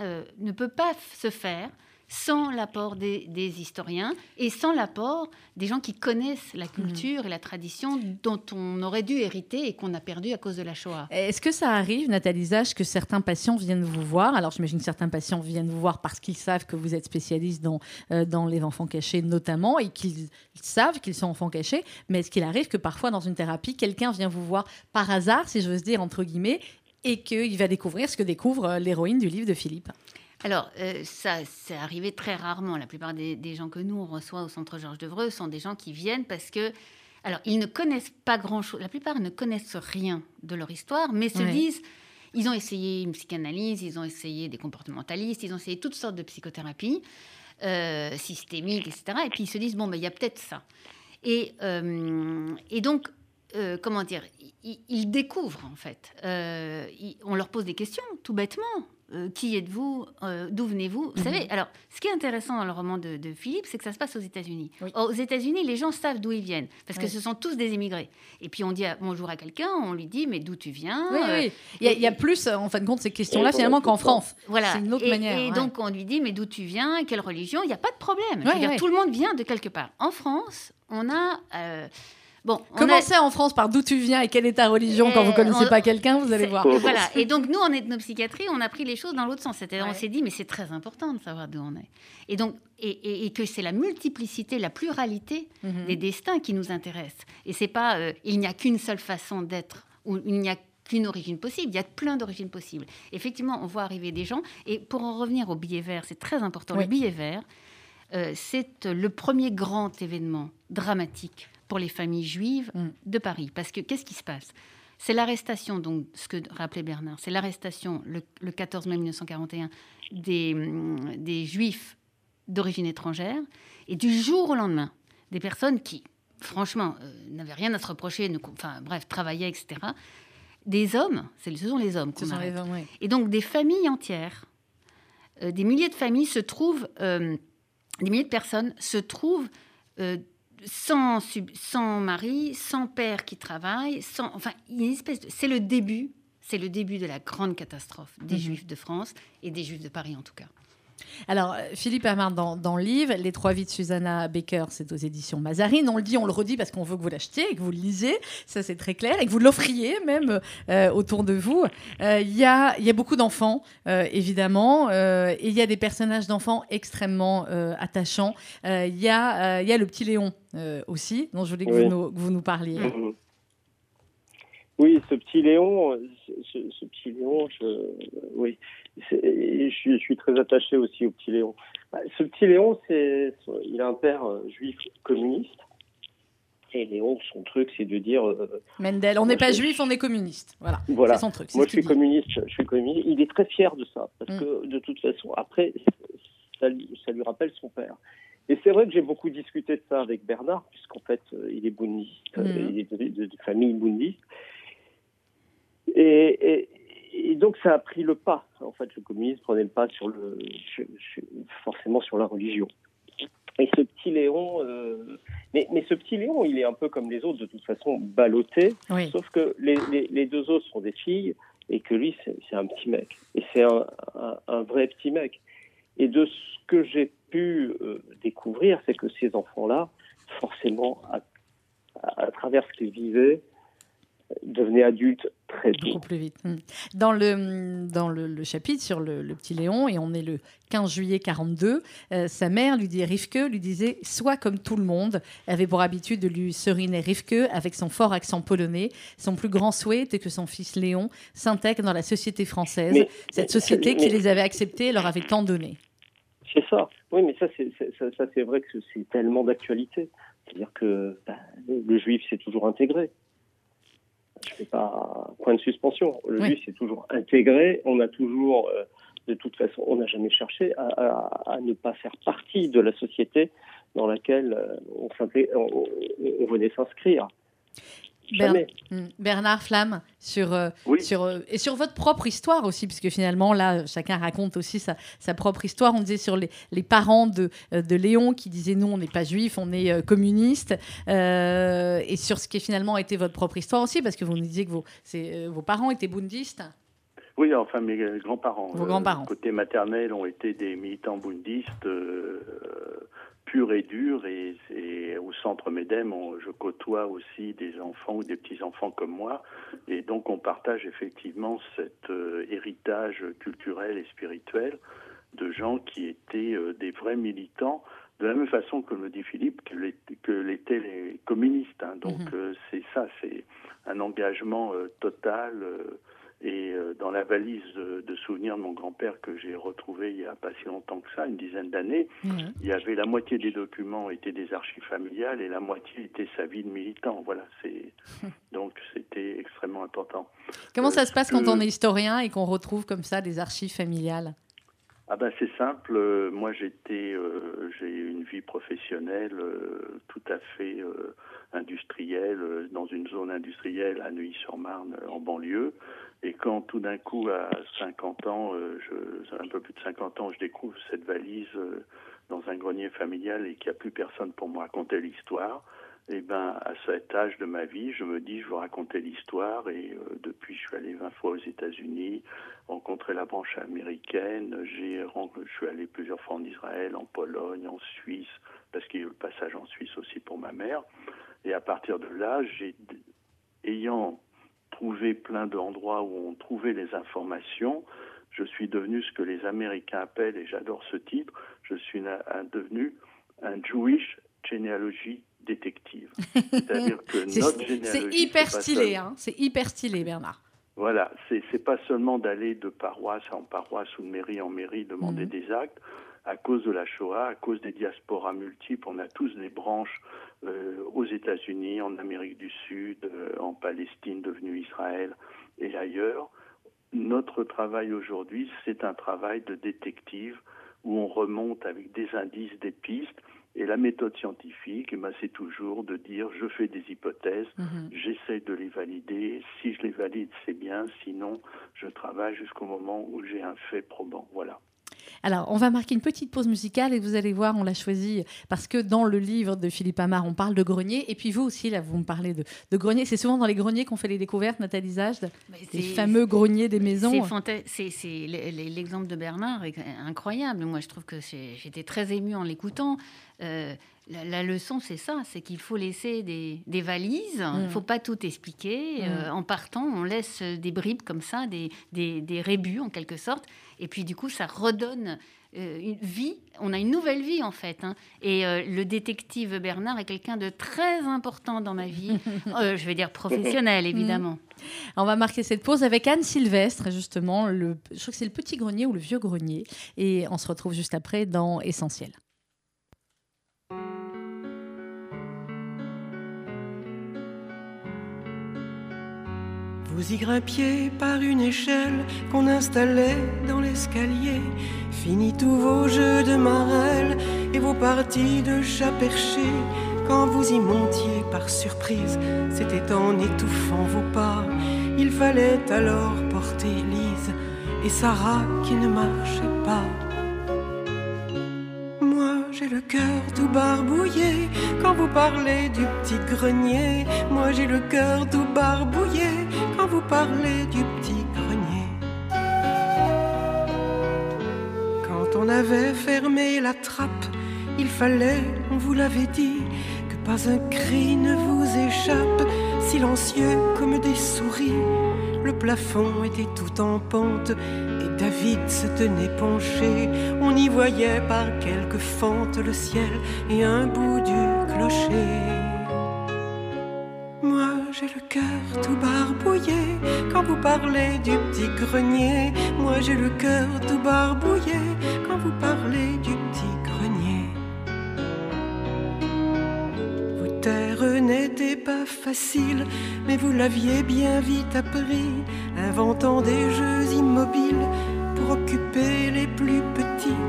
euh, ne peut pas se faire sans l'apport des, historiens et sans l'apport des gens qui connaissent la culture et la tradition dont on aurait dû hériter et qu'on a perdu à cause de la Shoah. Est-ce que ça arrive, Nathalie Zage, que certains patients viennent vous voir? Alors, j'imagine que certains patients viennent vous voir parce qu'ils savent que vous êtes spécialiste dans, euh, dans les enfants cachés notamment et qu'ils savent qu'ils sont enfants cachés. Mais est-ce qu'il arrive que parfois, dans une thérapie, quelqu'un vient vous voir par hasard, si j'ose dire, entre guillemets, et qu'il va découvrir ce que découvre euh, l'héroïne du livre de Philippe? Alors, euh, ça, c'est arrivé très rarement. La plupart des, gens que nous, on reçoit au Centre Georges Devreux sont des gens qui viennent parce que... Alors, ils ne connaissent pas grand-chose. La plupart ne connaissent rien de leur histoire, mais se disent... Ils ont essayé une psychanalyse, ils ont essayé des comportementalistes, ils ont essayé toutes sortes de psychothérapies euh, systémiques, etc. Et puis ils se disent, bon, ben, il y a peut-être ça. Et, euh, et donc, comment dire, ils, découvrent en fait. on leur pose des questions, tout bêtement. Euh, qui êtes-vous euh, D'où venez-vous? Vous savez, mhm. alors, ce qui est intéressant dans le roman de, Philippe, c'est que ça se passe aux États-Unis. Aux États-Unis, les gens savent d'où ils viennent, parce que ce sont tous des immigrés. Et puis on dit bonjour à quelqu'un, on lui dit mais d'où tu viens? Oui, oui. Euh, il, y a, plus, en fin de compte, ces questions-là finalement qu'en France. Voilà. C'est une autre et, manière. Et donc on lui dit mais d'où tu viens? Quelle religion? Il n'y a pas de problème. tout le monde vient de quelque part. En France, on a Bon, Commencez en France par d'où tu viens et quelle est ta religion quand vous connaissez pas quelqu'un, vous allez voir. Voilà. Et donc nous, en ethnopsychiatrie, on a pris les choses dans l'autre sens. C'est-à-dire, on s'est dit, mais c'est très important de savoir d'où on est. Et donc, et, que c'est la multiplicité, la pluralité mhm. des destins qui nous intéresse. Et c'est pas, euh, il n'y a qu'une seule façon d'être ou il n'y a qu'une origine possible. Il y a plein d'origines possibles. Effectivement, on voit arriver des gens. Et pour en revenir au billet vert, c'est très important. Le billet vert, euh, c'est le premier grand événement dramatique pour les familles juives mm. de Paris. Parce que qu'est-ce qui se passe? C'est l'arrestation, donc ce que rappelait Bernard, c'est l'arrestation le, 14 mai 1941 des, mm, des juifs d'origine étrangère. Et du jour au lendemain, des personnes qui, franchement, euh, n'avaient rien à se reprocher, enfin bref, travaillaient, etc. Des hommes, ce sont les hommes qu'on Et donc des familles entières des milliers de familles se trouvent, des milliers de personnes se trouvent sans, sans mari, sans père qui travaille, sans, enfin, une espèce de, c'est le début, c'est le début de la grande catastrophe des mhm. Juifs de France et des Juifs de Paris en tout cas. Alors, euh, Philippe Amard, dans, dans, le livre, Les trois vies de Susanna Baker, c'est aux éditions Mazarine. On le dit, on le redit parce qu'on veut que vous l'achetiez et que vous le lisez. Ça, c'est très clair. Et que vous l'offriez même euh, autour de vous. Euh, il y, a, y, a, beaucoup d'enfants, évidemment. et il y a des personnages d'enfants extrêmement attachants. Il y, a, y a le petit Léon aussi, dont je voulais que, vous, nous, vous, nous, parliez. Mm-hmm. Oui, ce petit Léon, ce, ce petit Léon, je, oui, je suis, je suis, très attaché aussi au petit Léon. Bah, ce petit Léon, c'est, il a un père euh, juif communiste. Et Léon, son truc, c'est de dire. Euh, Mendel, on n'est pas juif, on est communiste. Voilà. voilà. C'est son truc. Moi, je suis communiste. Je suis communiste. Il est très fier de ça, parce mm. que de toute façon, après, ça lui, ça lui rappelle son père. Et c'est vrai que j'ai beaucoup discuté de ça avec Bernard, puisqu'en fait, euh, il est bouddhiste, mm. il est de, de famille bouddhiste. Et, et, donc ça a pris le pas. En fait, le communisme prenait le pas sur le, forcément sur la religion. Et ce petit Léon, euh, mais, mais, ce petit Léon, il est un peu comme les autres, de toute façon, ballotté. Sauf que les, les, deux autres sont des filles et que lui, c'est un petit mec. Et c'est un, un, vrai petit mec. Et de ce que j'ai pu euh, découvrir, c'est que ces enfants-là, forcément, à, à, travers ce qu'ils vivaient, devenait adulte très tôt. Beaucoup plus vite. Hmm. Dans le, dans le, chapitre sur le, petit Léon, et on est le 15 juillet 42, euh, sa mère lui dit, Rivke lui disait Sois comme tout le monde. Elle avait pour habitude de lui seriner Rivke avec son fort accent polonais. Son plus grand souhait était que son fils Léon s'intègre dans la société française, cette société qui les avait acceptés et leur avait tant donné. C'est ça. Oui, mais ça, c'est, ça, c'est vrai que c'est tellement d'actualité. C'est-à-dire que bah, le juif s'est toujours intégré je fais pas point de suspension. Le oui. c'est toujours intégré. On a toujours, euh, de toute façon, on n'a jamais cherché à, ne pas faire partie de la société dans laquelle euh, on, on venait s'inscrire. Hmm. Bernard Flamme, sur, euh, sur, euh, et sur votre propre histoire aussi, puisque finalement, là, chacun raconte aussi sa, sa propre histoire. On disait sur les, les parents de, euh, de, Léon qui disaient non, on n'est pas juif, on est communiste. et sur ce qui finalement été votre propre histoire aussi, parce que vous nous disiez que vos, vos parents étaient bundistes. Oui, enfin mes grands-parents. Vos grands-parents. côté maternel ont été des militants bundistes pur et dur. Et, au centre MEDEM, je côtoie aussi des enfants ou des petits-enfants comme moi. Et donc, on partage effectivement cet euh, héritage culturel et spirituel de gens qui étaient euh, des vrais militants, de la même façon que me dit Philippe, que l'étaient les communistes. Hein. Donc, mhm. euh, c'est ça, c'est un engagement total et euh, dans la valise de, souvenirs de mon grand-père que j'ai retrouvé il n'y a pas si longtemps que ça, une dizaine d'années, il y avait la moitié des documents étaient des archives familiales et la moitié était sa vie de militant. Voilà, c'est donc c'était extrêmement important. Comment ça euh, se passe quand on est historien et qu'on retrouve comme ça des archives familiales? Ah ben c'est simple. Euh, moi j'étais, j'ai une vie professionnelle tout à fait industrielle dans une zone industrielle à Neuilly-sur-Marne en banlieue. Et quand tout d'un coup, à 50 ans, euh, un peu plus de 50 ans, je découvre cette valise euh, dans un grenier familial et qu'il n'y a plus personne pour me raconter l'histoire, eh ben à cet âge de ma vie, je me dis je veux raconter l'histoire et euh, depuis je suis allé 20 fois aux États-Unis, rencontrer la branche américaine, j'ai je suis allé plusieurs fois en Israël, en Pologne, en Suisse parce qu'il y a eu le passage en Suisse aussi pour ma mère. Et à partir de là, ayant trouvé plein d'endroits où on trouvait les informations. Je suis devenu ce que les Américains appellent, et j'adore ce titre, je suis devenu un Jewish Genealogy Detective. C'est-à-dire que notre généalogie. C'est hyper stylé, hein c'est hyper stylé, Bernard. Voilà, c'est pas seulement d'aller de paroisse en paroisse ou de mairie en mairie demander mhm. des actes à cause de la Shoah, à cause des diasporas multiples, on a tous des branches euh, aux États-Unis, en Amérique du Sud, euh, en Palestine devenue Israël et ailleurs. Notre travail aujourd'hui, c'est un travail de détective où on remonte avec des indices, des pistes. Et la méthode scientifique, eh ben, c'est toujours de dire je fais des hypothèses, mhm. j'essaie de les valider. Si je les valide, c'est bien. Sinon, je travaille jusqu'au moment où j'ai un fait probant. Voilà. Alors, on va marquer une petite pause musicale et vous allez voir, on l'a choisi parce que dans le livre de Philippe Amar, on parle de grenier. Et puis vous aussi, là, vous me parlez de, grenier. C'est souvent dans les greniers qu'on fait les découvertes, Nathalie Zajde, les fameux greniers des maisons. C'est l'exemple de Bernard est incroyable. Moi, je trouve que j'étais très émue en l'écoutant. Euh, la, leçon, c'est ça, c'est qu'il faut laisser des, valises, il ne mm. faut pas tout expliquer. Mm. Euh, en partant, on laisse des bribes comme ça, des, des, rébus en quelque sorte. Et puis du coup, ça redonne euh, une vie, on a une nouvelle vie en fait. Hein. Et euh, le détective Bernard est quelqu'un de très important dans ma vie, je vais dire professionnel évidemment. Mm. On va marquer cette pause avec Anne Sylvestre, justement. Le, je crois que c'est le petit grenier ou le vieux grenier. Et on se retrouve juste après dans Essentiel. Vous y grimpiez par une échelle qu'on installait dans l'escalier. Fini tous vos jeux de marelle et vos parties de chat perché. Quand vous y montiez par surprise, c'était en étouffant vos pas. Il fallait alors porter Lise et Sarah qui ne marchait pas j'ai le cœur tout barbouillé quand vous parlez du petit grenier. Moi j'ai le cœur tout barbouillé vous parlez du petit grenier. Quand on avait fermé la trappe, il fallait, on vous l'avait dit, que pas un cri ne vous échappe, silencieux comme des souris. Le plafond était tout en pente David se tenait penché, on y voyait par quelques fentes le ciel et un bout du clocher. Moi j'ai le cœur tout barbouillé vous parlez du petit grenier. Moi j'ai le cœur tout barbouillé quand vous parlez du petit grenier. Vos terres n'étaient pas faciles, mais vous l'aviez bien vite appris, inventant des jeux immobiles occuper les plus petits.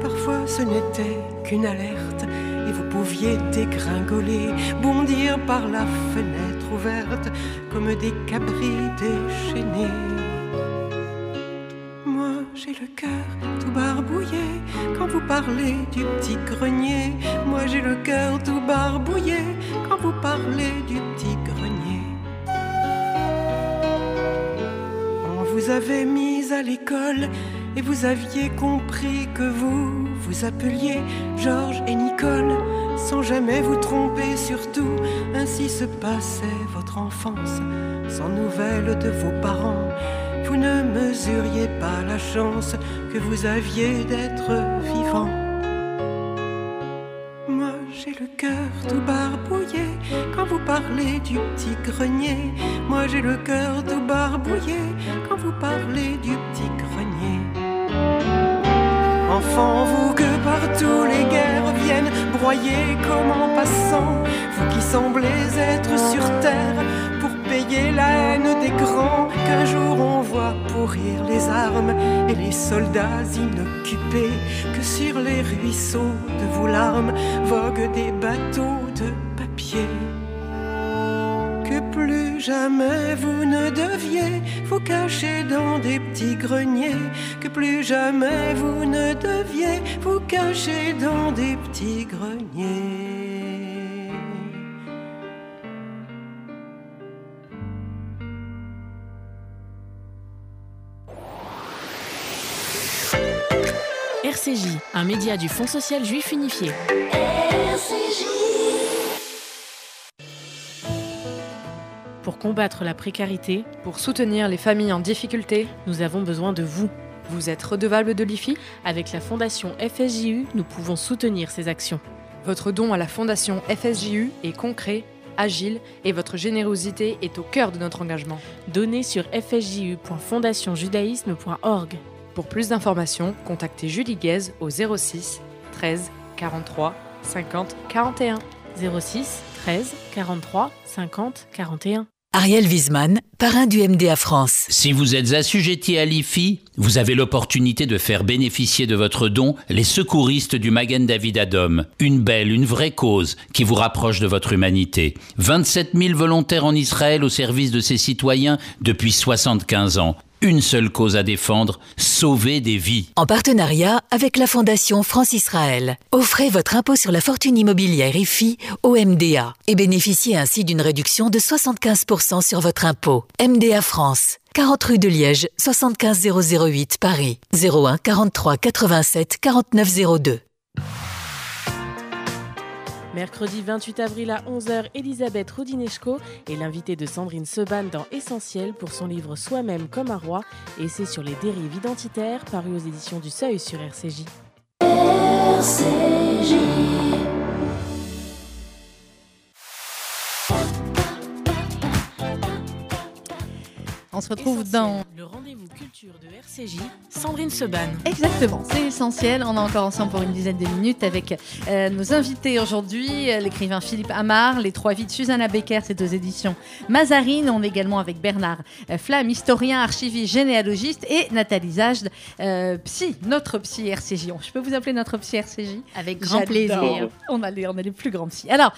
Parfois ce n'était qu'une alerte et vous pouviez dégringoler, bondir par la fenêtre comme des cabris déchaînés. Moi j'ai le cœur tout barbouillé quand vous parlez du petit grenier. Moi j'ai le cœur tout barbouillé quand vous parlez du petit grenier. On vous avait mis à l'école et vous aviez compris que vous vous appeliez Georges et Nicole, sans jamais vous tromper surtout. Ainsi se passait votre enfance, sans nouvelles de vos parents. Vous ne mesuriez pas la chance que vous aviez d'être vivant. Moi j'ai le cœur tout barbouillé quand vous parlez du petit grenier. Moi j'ai le cœur tout barbouillé quand vous parlez du petit grenier. Enfant, vous que partout les guerres viennent broyer comme en passant, vous qui semblez être sur terre pour payer la haine des grands, qu'un jour on voit pourrir les armes et les soldats inoccupés, que sur les ruisseaux de vos larmes voguent des bateaux de papier jamais vous ne deviez vous cacher dans des petits greniers, que plus jamais vous ne deviez vous cacher dans des petits greniers. RCJ, un média du Fonds social juif unifié. Pour combattre la précarité, pour soutenir les familles en difficulté, nous avons besoin de vous. Vous êtes redevable de l'IFI Avec la Fondation FSJU, nous pouvons soutenir ces actions. Votre don à la Fondation FSJU est concret, agile et votre générosité est au cœur de notre engagement. Donnez sur fsju.fondationjudaïsme.org. Pour plus d'informations, contactez Julie Guez au 06 13 43 50 41. 06 13 43 50 41. Ariel Wiesman, parrain du MDA France. Si vous êtes assujetti à l'IFI, vous avez l'opportunité de faire bénéficier de votre don les secouristes du Magen David Adom. Une belle, une vraie cause qui vous rapproche de votre humanité. 27 000 volontaires en Israël au service de ses citoyens depuis 75 ans. Une seule cause à défendre, sauver des vies. En partenariat avec la Fondation France Israël. Offrez votre impôt sur la fortune immobilière IFI au MDA et bénéficiez ainsi d'une réduction de 75% sur votre impôt. MDA France. 40 rue de Liège, 75 008 Paris. 01 43 87 49 02. Mercredi 28 avril à 11h, Elisabeth Roudineschko est l'invitée de Sandrine Seban dans Essentiel pour son livre Soi-même comme un roi, c'est sur les dérives identitaires, paru aux éditions du Seuil sur RCJ. RCJ. On se retrouve dans le rendez-vous culture de RCJ, Sandrine Seban. Exactement, c'est essentiel. On est encore ensemble pour une dizaine de minutes avec euh, nos invités aujourd'hui, euh, l'écrivain Philippe Amar, Les Trois Vies de Susanna Becker, c'est deux éditions Mazarine. On est également avec Bernard euh, Flamme, historien, archiviste, généalogiste, et Nathalie Zajd, psy, notre psy RCJ. Je peux vous appeler notre psy RCJ Avec grand plaisir. On a, les, on a les plus grands psy. Alors,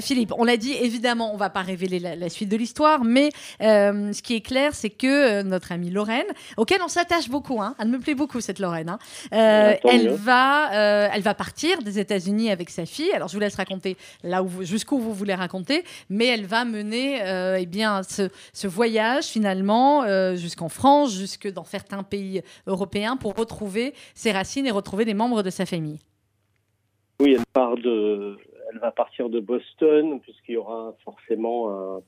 Philippe, on l'a dit, évidemment, on va pas révéler la, la suite de l'histoire, mais ce qui est clair, c'est que euh, notre amie Lorraine, auquel on s'attache beaucoup, hein, elle me plaît beaucoup cette Lorraine, hein, euh, elle, va, euh, elle va partir des États-Unis avec sa fille. Alors je vous laisse raconter là où jusqu'où vous voulez raconter, mais elle va mener eh bien ce, voyage finalement jusqu'en France, jusque dans certains pays européens pour retrouver ses racines et retrouver des membres de sa famille. Oui, elle part de, elle va partir de Boston puisqu'il y aura forcément un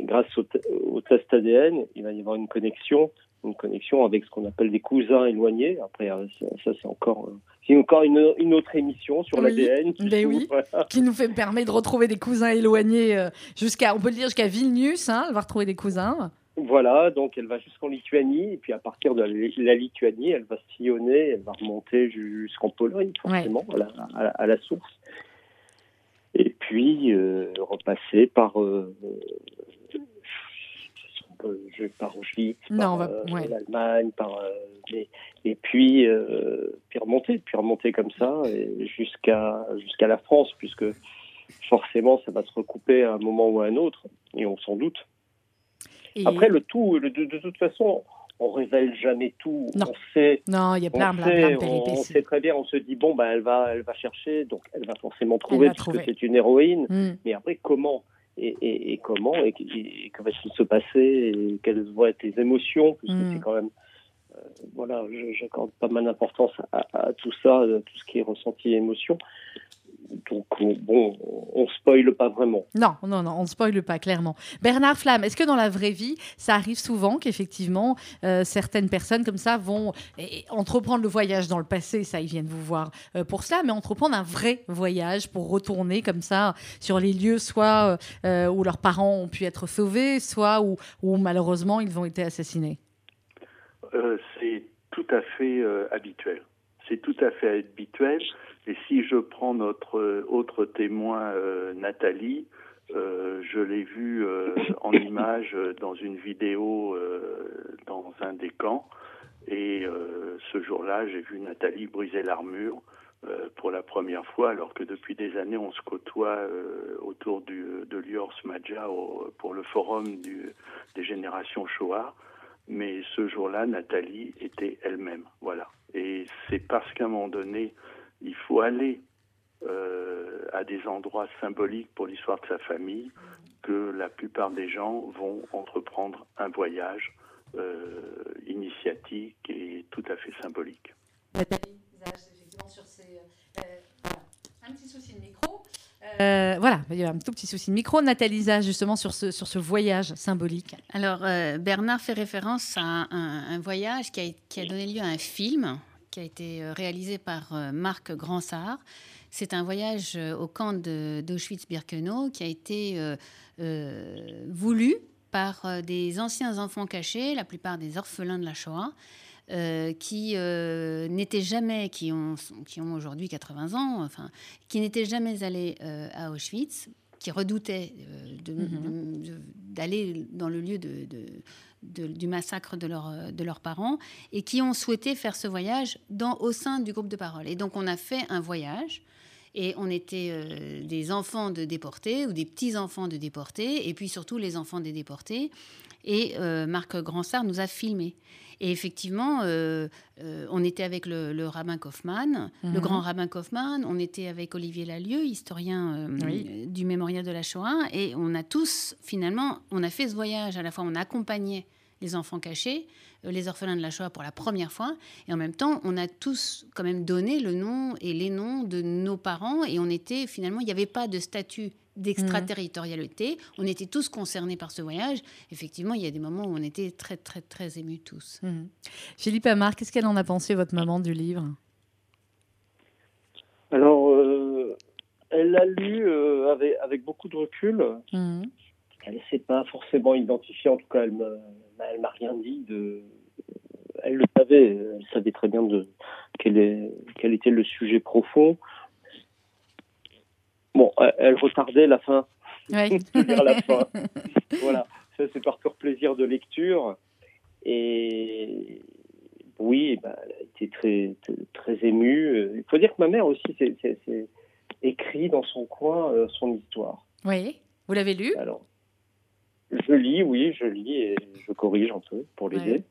grâce au, test ADN, il va y avoir une connexion, une connexion avec ce qu'on appelle des cousins éloignés. Après, euh, ça, c'est encore, euh, encore une, une, autre émission sur l'ADN. Qui, ben oui, qui nous fait permet de retrouver des cousins éloignés euh, jusqu'à, on peut le dire jusqu'à Vilnius. Hein, elle va retrouver des cousins. Voilà, donc elle va jusqu'en Lituanie, et puis à partir de la, Lituanie, elle va sillonner, elle va remonter jusqu'en Pologne, forcément, à, la, à, la, source et puis repasser par je par Auschwitz, par euh, l'Allemagne, par euh, et puis euh, puis remonter, puis remonter comme ça jusqu'à jusqu'à la France, puisque forcément ça va se recouper à un moment ou à un autre, et on s'en doute. Après le tout, de, toute façon, on révèle jamais tout. Non. On sait. Non, il y a plein, de péripéties. On, sait très bien. On se dit bon, ben elle va, elle va chercher, donc elle va forcément trouver parce que c'est une héroïne. Hmm. Mais après, comment et, comment et, que va-t-il se passer et quelles vont être les émotions puisque c'est hmm. quand même euh, voilà j'accorde pas mal d'importance à, tout ça à tout ce qui est ressenti et émotion donc bon, on spoile pas vraiment. Non, non, non, on ne spoile pas clairement. Bernard Flamme, est-ce que dans la vraie vie, ça arrive souvent qu'effectivement euh, certaines personnes comme ça vont entreprendre le voyage dans le passé, ça ils viennent vous voir euh, pour cela, mais entreprendre un vrai voyage pour retourner comme ça sur les lieux, soit euh, où leurs parents ont pu être sauvés, soit où, où malheureusement ils ont été assassinés? c'est tout à fait habituel. C'est tout à fait habituel. Et si je prends notre euh, autre témoin, euh, Nathalie, euh, je l'ai vue en image dans une vidéo dans un des camps. Et ce jour-là, j'ai vu Nathalie briser l'armure pour la première fois, alors que depuis des années, on se côtoie autour de l'Iors Maja pour le forum des générations Shoah. Mais ce jour-là, Nathalie était elle-même. Voilà. Et c'est parce qu'à un moment donné, il faut aller euh, à des endroits symboliques pour l'histoire de sa famille que la plupart des gens vont entreprendre un voyage euh, initiatique et tout à fait symbolique. Nathalie, effectivement sur ces, euh, un petit souci de micro. voilà, il y a un tout petit souci de micro. Nathalie, justement, sur ce, sur ce voyage symbolique. Alors, Bernard fait référence à un, voyage qui a, qui a, donné lieu à un film qui a été euh, réalisé par euh, Marc Gransart. C'est un voyage euh, au camp d'Auschwitz-Birkenau qui a été voulu par des anciens enfants cachés, la plupart des orphelins de la Shoah, qui n'étaient jamais, qui ont, qui ont aujourd'hui 80 ans, enfin, qui n'étaient jamais allés à Auschwitz, qui redoutaient mhm. d'aller dans le lieu de, du massacre de, leur, de leurs parents et qui ont souhaité faire ce voyage dans, au sein du groupe de parole. Et donc on a fait un voyage Et on était euh, des enfants de déportés ou des petits-enfants de déportés, et puis surtout les enfants des déportés. Et euh, Marc Grandsart nous a filmés. Et effectivement, euh, euh, on était avec le, le rabbin Kaufmann, le Mhm. grand rabbin Kaufmann, on était avec Olivier Lalieu, historien euh, Oui. du mémorial de la Shoah, et on a tous, finalement, on a fait ce voyage, à la fois on accompagnait les enfants cachés, les orphelins de la Shoah pour la première fois, et en même temps, on a tous quand même donné le nom et les noms de nos parents, et on était, finalement, il n'y avait pas de statut d'extraterritorialité, on était tous concernés par ce voyage. Effectivement, il y a des moments où on était très, très, très émus tous. Mhm. Philippe Amar, qu'est-ce qu'elle en a pensé, votre maman, du livre? Alors, euh, elle l'a lu euh, avec, avec beaucoup de recul. Mhm. Elle ne s'est pas forcément identifiée, en tout cas, elle ne m'a rien dit. De... Elle le savait, elle savait très bien de quel, est, quel était le sujet profond. Bon, elle, retardait la fin. Lire la fin. voilà, ça c'est par pur plaisir de lecture. Et oui, bah, elle a été très, très, très émue. Il faut dire que ma mère aussi c'est écrit dans son coin euh, son histoire. Oui, vous l'avez lu? Alors, je lis, oui, je lis et je corrige un peu pour l'aider. Ouais.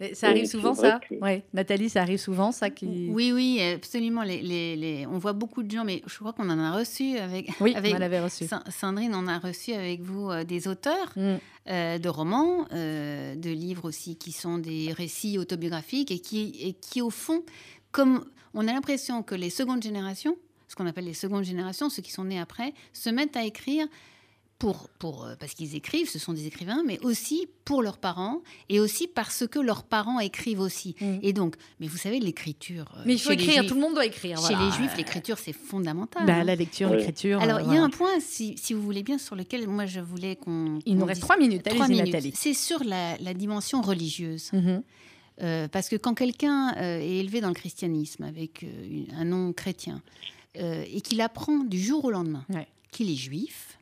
Mais Ça arrive souvent, ça que- ouais. Nathalie, ça arrive souvent, ça qui... Oui, oui, absolument. Les, les- les- On voit beaucoup de gens, mais je crois qu'on en a reçu avec. Oui, avec on l'avait reçu. Sa- Sandrine, on a reçu avec vous euh, des auteurs Mm. euh, de romans, euh, de livres aussi, qui sont des récits autobiographiques et qui, et qui, au fond, comme on a l'impression que les secondes générations, ce qu'on appelle les secondes générations, ceux qui sont nés après, se mettent à écrire pour, pour, euh, parce qu'ils écrivent, ce sont des écrivains, mais aussi pour leurs parents et aussi parce que leurs parents écrivent aussi. Mm. Et donc, mais vous savez, l'écriture. euh, Mais il faut écrire, Juifs- tout le monde doit écrire. Chez voilà. les juifs, l'écriture, c'est fondamental. Bah, hein. la lecture, l'écriture. Alors, euh, il y a un point, si, si vous voulez bien, sur lequel moi je voulais qu'on. Il nous reste trois minutes. Minutes. Nathalie. C'est sur la, la dimension religieuse. Mhm. Euh, parce que quand quelqu'un euh, est élevé dans le christianisme avec euh, une- un nom chrétien euh, et qu'il apprend du jour au lendemain Ouais. qu'il est juif,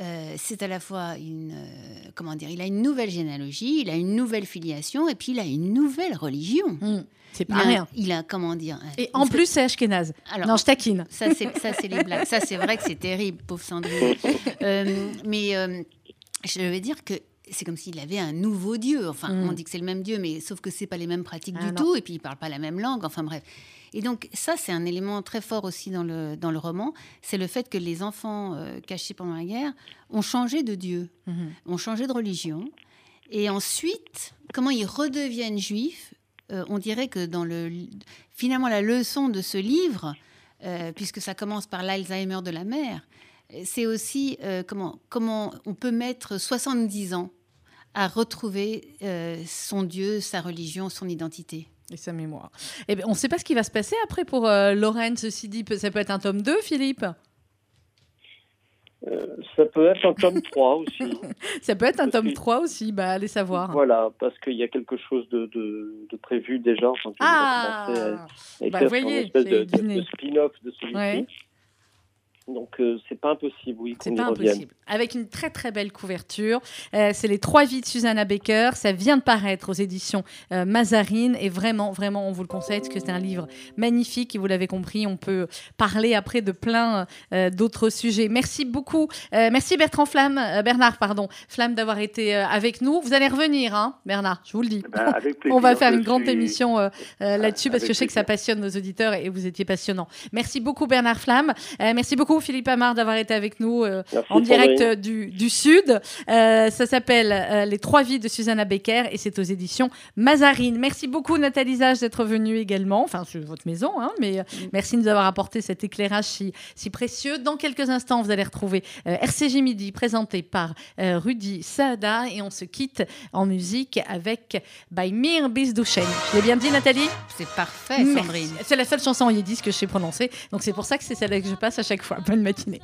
euh, c'est à la fois une euh, comment dire, il a une nouvelle généalogie, il a une nouvelle filiation et puis il a une nouvelle religion. Mm. C'est Il pas a, rien. il a comment dire un- Et en plus, c'est Ashkenaz. alors, Non, je taquine. ça, c'est, ça, c'est les blagues. Ça, c'est vrai que c'est terrible, pauvre Sandrine. Euh, mais euh, je veux dire que c'est comme s'il avait un nouveau Dieu. Enfin, Mm. on dit que c'est le même Dieu, mais sauf que c'est pas les mêmes pratiques Ah, du non. tout. Et puis, il parle pas la même langue. Enfin, bref. Et donc, ça, c'est un élément très fort aussi dans le, dans le roman. C'est le fait que les enfants euh, cachés pendant la guerre ont changé de Dieu, Mhm. ont changé de religion. Et ensuite, comment ils redeviennent juifs euh, On dirait que dans le, finalement, la leçon de ce livre, euh, puisque ça commence par l'Alzheimer de la mère, c'est aussi comment, comment on peut mettre 70 ans à retrouver euh, son Dieu, sa religion, son identité. Et sa mémoire. Eh ben, on ne sait pas ce qui va se passer après pour euh, Lorraine, ceci dit. Ça peut être un tome 2, Philippe? Euh, ça peut être un tome 3 aussi. Ça peut être un tome que- 3 aussi. Bah, allez savoir. Voilà, parce qu'il y a quelque chose de, de, de prévu déjà. Enfin, Ah Bah, voyez, une espèce c'est de, spin-off de celui-ci. Ouais. Donc, euh, c'est pas impossible, oui, C'est pas revienne. impossible. Avec une très très belle couverture. Euh, c'est Les Trois Vies de Susanna Baker. Ça vient de paraître aux éditions euh, Mazarine. Et vraiment, vraiment, on vous le conseille parce que c'est un livre magnifique. Et vous l'avez compris, on peut parler après de plein euh, d'autres sujets. Merci beaucoup. Euh, merci Bertrand Flamme, euh, Bernard, pardon, Flamme d'avoir été euh, avec nous. Vous allez revenir, hein, Bernard, je vous le dis. Ben, avec plaisir, On va faire une grande suis- émission là-dessus parce que je sais que ça passionne nos auditeurs et vous étiez passionnant. Merci beaucoup Bernard Flamme. Euh, merci beaucoup Philippe Amar d'avoir été avec nous euh, en direct euh, du, du Sud. Euh, ça s'appelle euh, Les Trois Vies de Susanna Becker et c'est aux éditions Mazarine. Merci beaucoup Nathalie Zage d'être venue également. Enfin, c'est votre maison, hein, mais euh, merci de nous avoir apporté cet éclairage si, si précieux. Dans quelques instants, vous allez retrouver euh, RCJ Midi présenté par euh, Rudy Saada et on se quitte en musique avec By Mir Bisdouchen. Je l'ai bien dit Nathalie? C'est parfait. Sandrine. C'est la seule chanson en yiddish que je sais prononcer, donc c'est pour ça que c'est celle que je passe à chaque fois. Bonne matinée.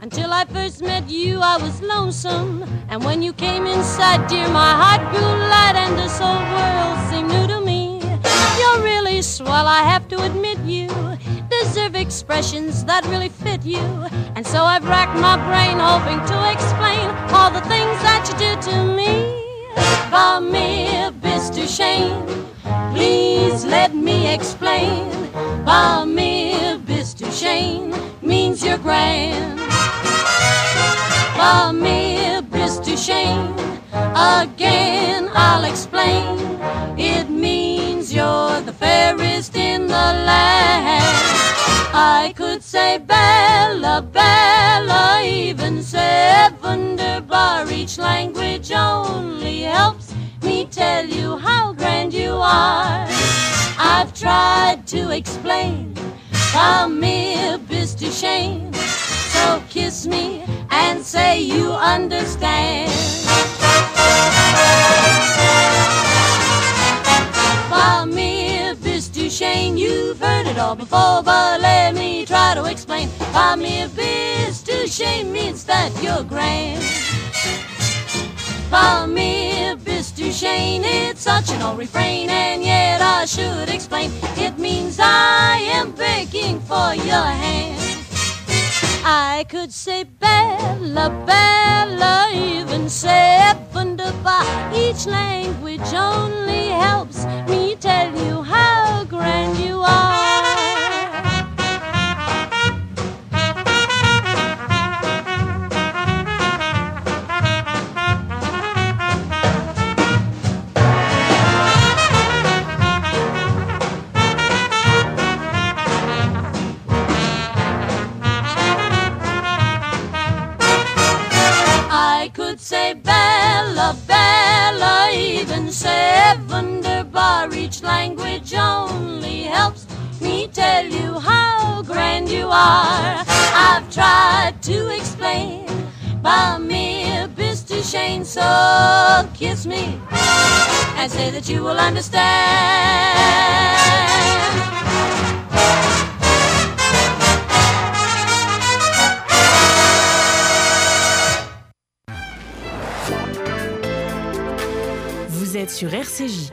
Until I first met you, I was lonesome. And when you came inside, dear, my heart grew light and this whole world seemed new to me. You're really swell, I have to admit you deserve expressions that really fit you. And so I've racked my brain hoping to explain all the things that you do to me. Vamir, bist du shame? Please let me explain. Vamir, bist du means you're grand. For me, Miss Duchesne, again I'll explain. It means you're the fairest in the land. I could say Bella, Bella, even say Wunderbar. Each language only helps me tell you how grand you are. I've tried to explain how mere bis to shame. So kiss me and say you understand. For mere bis shame, you've heard it all before, but let me try to explain. For mere bis to shame means that you're grand. For mere shame, it's such an old refrain, and yet I should explain. It means I am begging for your hand. I could say Bella, Bella, even say wunderbar. Each language only helps me tell you language only helps me tell you how grand you are. I've tried to explain by mere to Shane, so kiss me and say that you will understand. Vous êtes sur RCJ.